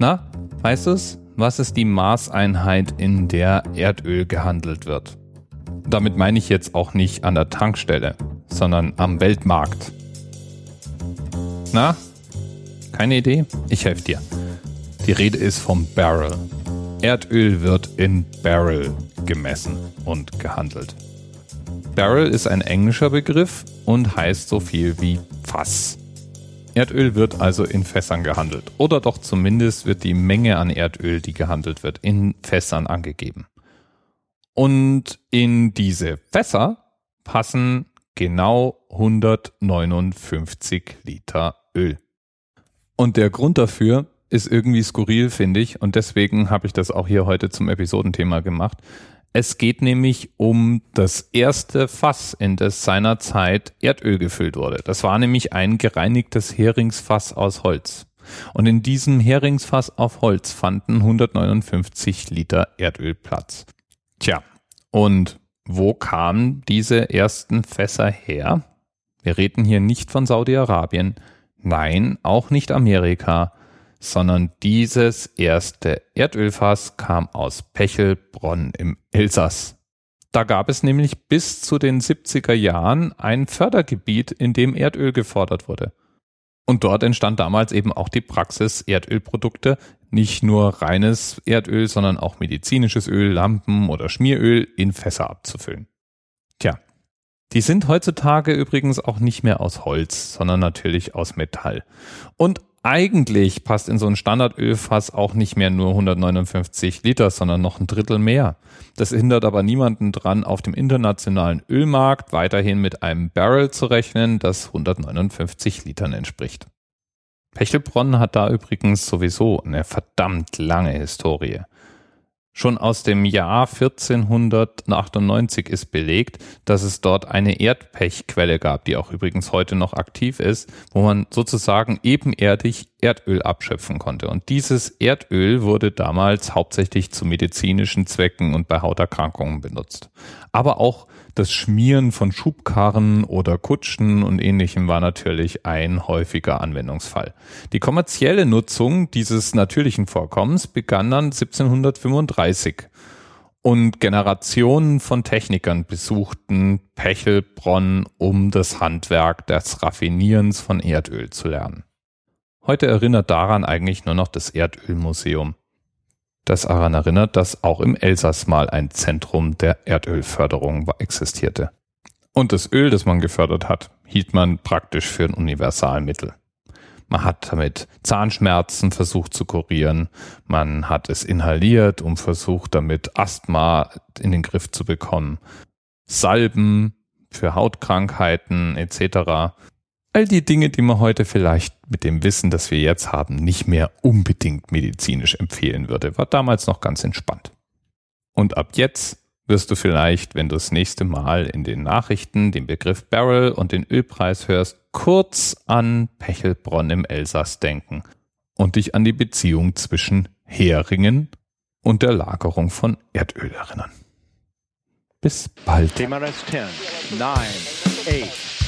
Na, weißt du's? Was ist die Maßeinheit, in der Erdöl gehandelt wird? Damit meine ich jetzt auch nicht an der Tankstelle, sondern am Weltmarkt. Na? Keine Idee? Ich helfe dir. Die Rede ist vom Barrel. Erdöl wird in Barrel gemessen und gehandelt. Barrel ist ein englischer Begriff und heißt so viel wie Fass. Erdöl wird also in Fässern gehandelt. Oder doch zumindest wird die Menge an Erdöl, die gehandelt wird, in Fässern angegeben. Und in diese Fässer passen genau 159 Liter Öl. Und der Grund dafür ist irgendwie skurril, finde ich. Und deswegen habe ich das auch hier heute zum Episodenthema gemacht. Es geht nämlich um das erste Fass, in das seinerzeit Erdöl gefüllt wurde. Das war nämlich ein gereinigtes Heringsfass aus Holz. Und in diesem Heringsfass auf Holz fanden 159 Liter Erdöl Platz. Tja, und wo kamen diese ersten Fässer her? Wir reden hier nicht von Saudi-Arabien, nein, auch nicht Amerika, sondern dieses erste Erdölfass kam aus Pechelbronn im Elsass. Da gab es nämlich bis zu den 70er Jahren ein Fördergebiet, in dem Erdöl gefordert wurde. Und dort entstand damals eben auch die Praxis, Erdölprodukte, nicht nur reines Erdöl, sondern auch medizinisches Öl, Lampen oder Schmieröl in Fässer abzufüllen. Tja, die sind heutzutage übrigens auch nicht mehr aus Holz, sondern natürlich aus Metall. Und eigentlich passt in so ein Standardölfass auch nicht mehr nur 159 Liter, sondern noch ein Drittel mehr. Das hindert aber niemanden dran, auf dem internationalen Ölmarkt weiterhin mit einem Barrel zu rechnen, das 159 Litern entspricht. Pechelbronn hat da übrigens sowieso eine verdammt lange Historie. Schon aus dem Jahr 1498 ist belegt, dass es dort eine Erdpechquelle gab, die auch übrigens heute noch aktiv ist, wo man sozusagen ebenerdig Erdöl abschöpfen konnte. Und dieses Erdöl wurde damals hauptsächlich zu medizinischen Zwecken und bei Hauterkrankungen benutzt. Aber auch das Schmieren von Schubkarren oder Kutschen und ähnlichem war natürlich ein häufiger Anwendungsfall. Die kommerzielle Nutzung dieses natürlichen Vorkommens begann dann 1735 und Generationen von Technikern besuchten Pechelbronn, um das Handwerk des Raffinierens von Erdöl zu lernen. Heute erinnert daran eigentlich nur noch das Erdölmuseum das daran erinnert, dass auch im Elsass mal ein Zentrum der Erdölförderung existierte. Und das Öl, das man gefördert hat, hielt man praktisch für ein Universalmittel. Man hat damit Zahnschmerzen versucht zu kurieren, man hat es inhaliert und versucht damit Asthma in den Griff zu bekommen. Salben für Hautkrankheiten etc. All die Dinge, die man heute vielleicht mit dem Wissen, das wir jetzt haben, nicht mehr unbedingt medizinisch empfehlen würde, war damals noch ganz entspannt. Und ab jetzt wirst du vielleicht, wenn du das nächste Mal in den Nachrichten den Begriff Barrel und den Ölpreis hörst, kurz an Pechelbronn im Elsass denken und dich an die Beziehung zwischen Heringen und der Lagerung von Erdöl erinnern. Bis bald. TMRS 10, 9, 8,